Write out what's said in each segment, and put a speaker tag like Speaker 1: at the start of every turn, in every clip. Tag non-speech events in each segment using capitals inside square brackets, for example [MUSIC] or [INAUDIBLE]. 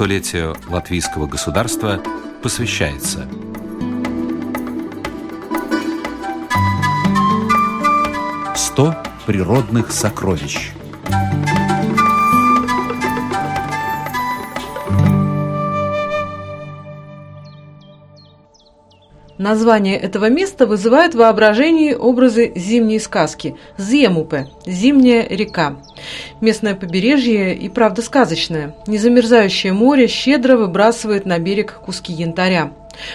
Speaker 1: столетию латвийского государства посвящается. «Сто природных сокровищ»
Speaker 2: Название этого места вызывает воображение образы зимней сказки Земупе – зимняя река. Местное побережье и правда сказочное. Незамерзающее море щедро выбрасывает на берег куски янтаря.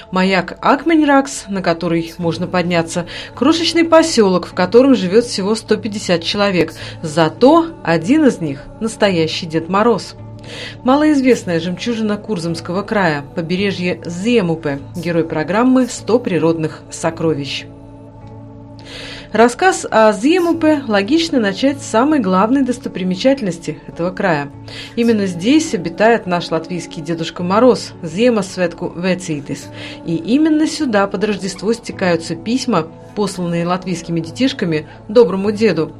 Speaker 2: Маяк Акменьракс, на который можно подняться, крошечный поселок, в котором живет всего 150 человек. Зато один из них – настоящий Дед Мороз. Малоизвестная жемчужина Курзамского края, побережье Земупе, герой программы «100 природных сокровищ». Рассказ о Зимупе логично начать с самой главной достопримечательности этого края. Именно здесь обитает наш латвийский Дедушка Мороз, Зема Светку Вецитис. И именно сюда под Рождество стекаются письма, посланные латвийскими детишками доброму деду.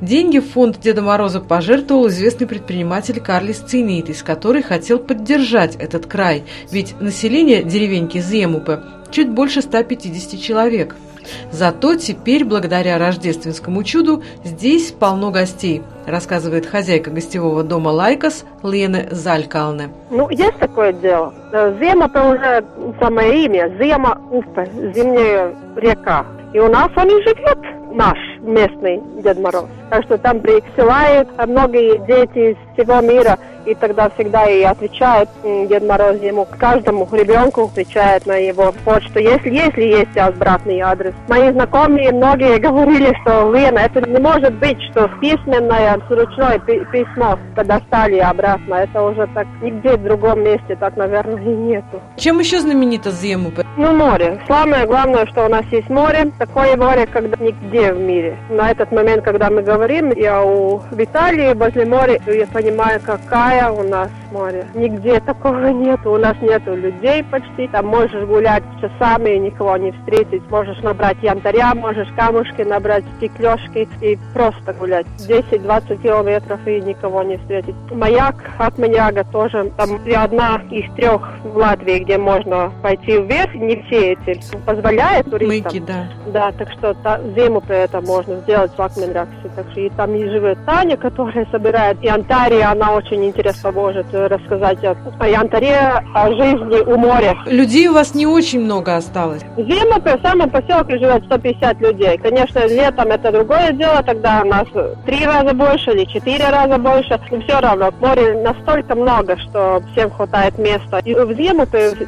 Speaker 2: Деньги в фонд Деда Мороза пожертвовал известный предприниматель Карлис Цинитис, который хотел поддержать этот край, ведь население деревеньки Земупе чуть больше 150 человек – Зато теперь, благодаря рождественскому чуду, здесь полно гостей, рассказывает хозяйка гостевого дома Лайкос Лена Залькалне.
Speaker 3: Ну, есть такое дело. Зима – это уже самое имя. Ziema – upe, зимняя река. И у нас он и живет, наш местный Дед Мороз. Так что там присылают многие дети из всего мира – и тогда всегда и отвечает Дед Мороз ему, каждому ребенку отвечает на его почту, если, если есть обратный адрес. Мои знакомые многие [LAUGHS] говорили, что Лена, это не может быть, что письменное, ручное письмо достали обратно. Это уже так нигде в другом месте так, наверное, и нету.
Speaker 2: Чем еще знаменита Зему?
Speaker 3: Ну, море. Самое главное, что у нас есть море. Такое море, когда нигде в мире. На этот момент, когда мы говорим, я у Виталии возле моря, я понимаю, какая у нас море. Нигде такого нету. У нас нету людей почти. Там можешь гулять часами и никого не встретить. Можешь набрать янтаря, можешь камушки набрать, стеклешки и просто гулять. 10-20 километров и никого не встретить. Маяк от Маньяга тоже. Там одна из трех в Латвии, где можно пойти вверх. Не все эти позволяют туристам.
Speaker 2: Мыки, да.
Speaker 3: Да, так что та, зиму при этом можно сделать в Акменраксе. Так что и там и живет Таня, которая собирает и она очень интересно может рассказать о янтаре, о жизни у моря.
Speaker 2: Людей у вас не очень много осталось?
Speaker 3: Зимой в самом поселке живет 150 людей. Конечно, летом это другое дело, тогда у нас три раза больше или четыре раза больше. Но все равно, море настолько много, что всем хватает места. И в зиму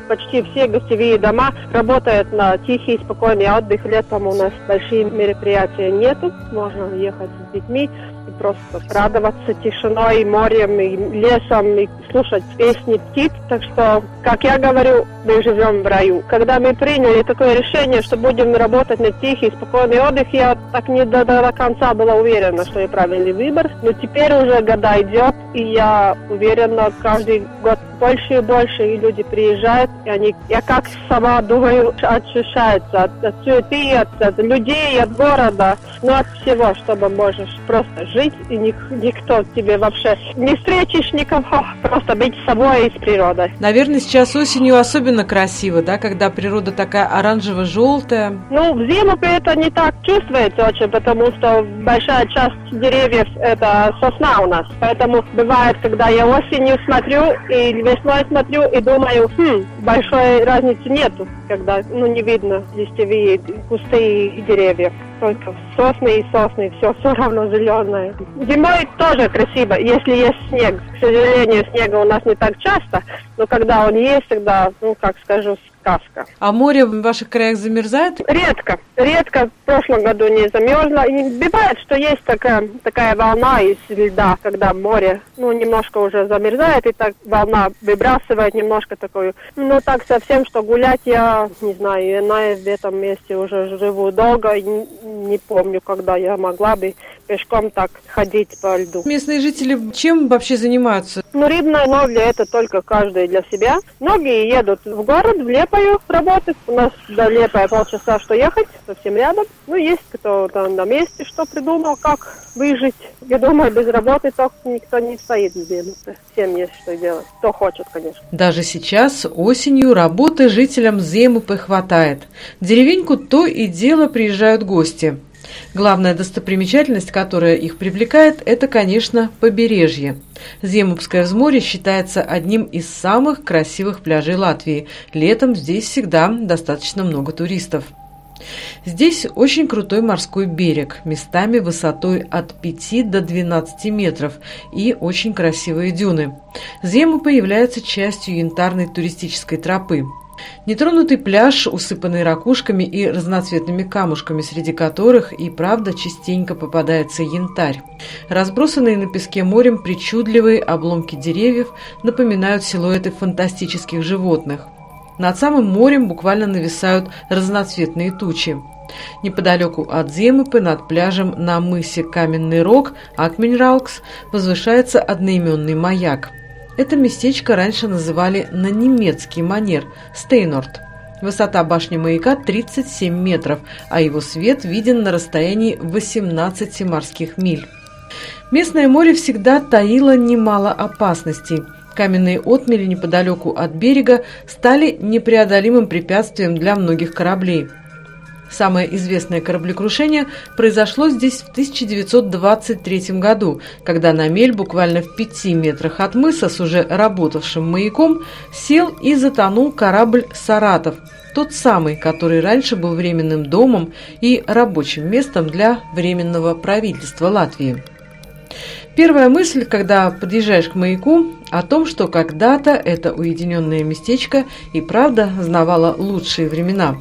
Speaker 3: почти все гостевые дома работают на тихий, спокойный отдых. Летом у нас большие мероприятия нету. Можно ехать с детьми просто радоваться тишиной, морем, и лесом, и слушать песни птиц. Так что, как я говорю, мы живем в раю. Когда мы приняли такое решение, что будем работать на тихий, спокойный отдых, я так не до, до, конца была уверена, что я правильный выбор. Но теперь уже года идет, и я уверена, каждый год больше и больше и люди приезжают, и они, я как сама думаю, очищаются от, от суеты, от, от людей, от города, ну от всего, чтобы можешь просто жить, и ник, никто тебе вообще не встретишь никого, просто быть собой и с природой.
Speaker 2: Наверное, сейчас осенью особенно красиво, да, когда природа такая оранжево-желтая.
Speaker 3: Ну, в зиму это не так чувствуется очень, потому что большая часть деревьев это сосна у нас, поэтому бывает, когда я осенью смотрю и весной смотрю и думаю, хм, большой разницы нету, когда ну, не видно листьевые кусты и деревья. Только сосны и сосны, все все равно зеленое. Зимой тоже красиво, если есть снег. К сожалению, снега у нас не так часто, но когда он есть, тогда, ну, как скажу, сказка.
Speaker 2: А море в ваших краях замерзает?
Speaker 3: Редко. Редко. В прошлом году не замерзло. И бывает, что есть такая, такая волна из льда, когда море ну, немножко уже замерзает, и так волна выбрасывает немножко такую. Ну, так совсем, что гулять я, не знаю, я на этом месте уже живу долго, не, помню, когда я могла бы пешком так ходить по льду.
Speaker 2: Местные жители чем вообще занимаются?
Speaker 3: Ну, рыбная ловля это только каждый для себя. Многие едут в город, в Лепою работать. У нас до Лепая полчаса что ехать, совсем рядом. Ну, есть кто там на месте что придумал, как выжить. Я думаю, без работы так никто не стоит где Всем есть что делать. Кто хочет, конечно.
Speaker 2: Даже сейчас, осенью, работы жителям Земупы хватает. В деревеньку то и дело приезжают гости. Главная достопримечательность, которая их привлекает, это, конечно, побережье. Земупское взморье считается одним из самых красивых пляжей Латвии. Летом здесь всегда достаточно много туристов. Здесь очень крутой морской берег, местами высотой от 5 до 12 метров и очень красивые дюны. Зема появляется частью янтарной туристической тропы. Нетронутый пляж, усыпанный ракушками и разноцветными камушками, среди которых и правда частенько попадается янтарь. Разбросанные на песке морем причудливые обломки деревьев напоминают силуэты фантастических животных. Над самым морем буквально нависают разноцветные тучи. Неподалеку от Земыпы над пляжем на мысе Каменный Рог Акменраукс возвышается одноименный маяк. Это местечко раньше называли на немецкий манер – Стейнорт. Высота башни маяка 37 метров, а его свет виден на расстоянии 18 морских миль. Местное море всегда таило немало опасностей – Каменные отмели неподалеку от берега стали непреодолимым препятствием для многих кораблей. Самое известное кораблекрушение произошло здесь в 1923 году, когда на мель буквально в пяти метрах от мыса с уже работавшим маяком сел и затонул корабль «Саратов», тот самый, который раньше был временным домом и рабочим местом для Временного правительства Латвии. Первая мысль, когда подъезжаешь к маяку, о том, что когда-то это уединенное местечко и правда знавало лучшие времена.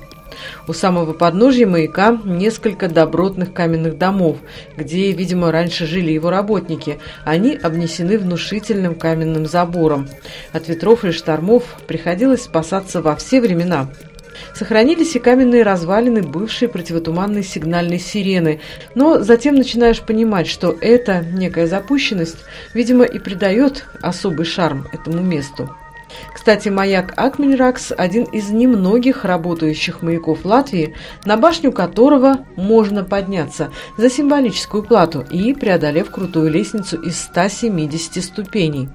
Speaker 2: У самого подножья маяка несколько добротных каменных домов, где, видимо, раньше жили его работники. Они обнесены внушительным каменным забором. От ветров и штормов приходилось спасаться во все времена. Сохранились и каменные развалины бывшей противотуманной сигнальной сирены, но затем начинаешь понимать, что эта некая запущенность, видимо, и придает особый шарм этому месту. Кстати, маяк Акменракс – один из немногих работающих маяков Латвии, на башню которого можно подняться за символическую плату и преодолев крутую лестницу из 170 ступеней.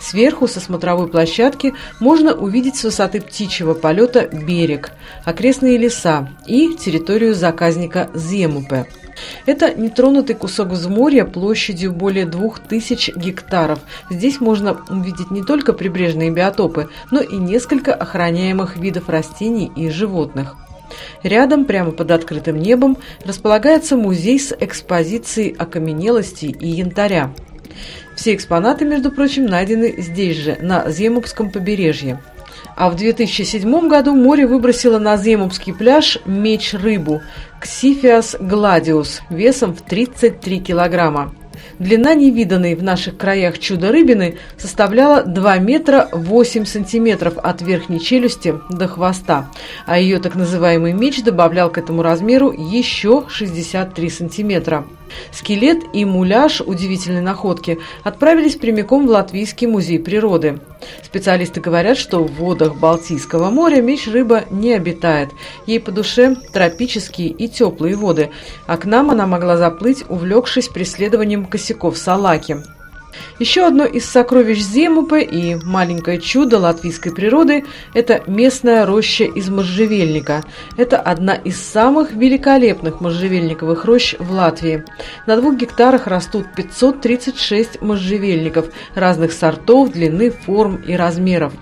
Speaker 2: Сверху со смотровой площадки можно увидеть с высоты птичьего полета берег, окрестные леса и территорию заказника Земупе. Это нетронутый кусок взморья площадью более двух тысяч гектаров. Здесь можно увидеть не только прибрежные биотопы, но и несколько охраняемых видов растений и животных. Рядом, прямо под открытым небом, располагается музей с экспозицией окаменелостей и янтаря. Все экспонаты, между прочим, найдены здесь же, на Земупском побережье. А в 2007 году море выбросило на Земупский пляж меч-рыбу Ксифиас гладиус весом в 33 килограмма. Длина невиданной в наших краях чудо-рыбины составляла 2 метра 8 сантиметров от верхней челюсти до хвоста, а ее так называемый меч добавлял к этому размеру еще 63 сантиметра. Скелет и муляж удивительной находки отправились прямиком в Латвийский музей природы. Специалисты говорят, что в водах Балтийского моря меч-рыба не обитает. Ей по душе тропические и теплые воды, а к нам она могла заплыть, увлекшись преследованием косяков салаки. Еще одно из сокровищ Земупы и маленькое чудо латвийской природы – это местная роща из можжевельника. Это одна из самых великолепных можжевельниковых рощ в Латвии. На двух гектарах растут 536 можжевельников разных сортов, длины, форм и размеров.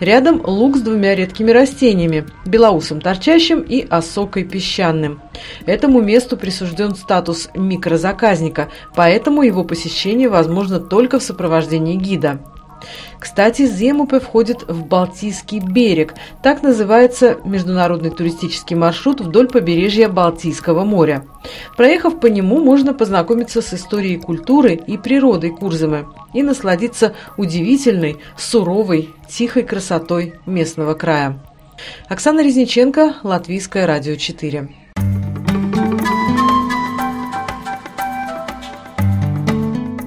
Speaker 2: Рядом луг с двумя редкими растениями – белоусом торчащим и осокой песчаным. Этому месту присужден статус микрозаказника, поэтому его посещение возможно только в сопровождении гида. Кстати, Земупе входит в Балтийский берег. Так называется международный туристический маршрут вдоль побережья Балтийского моря. Проехав по нему, можно познакомиться с историей культуры и природой Курзамы и насладиться удивительной, суровой, тихой красотой местного края. Оксана Резниченко, Латвийское радио 4.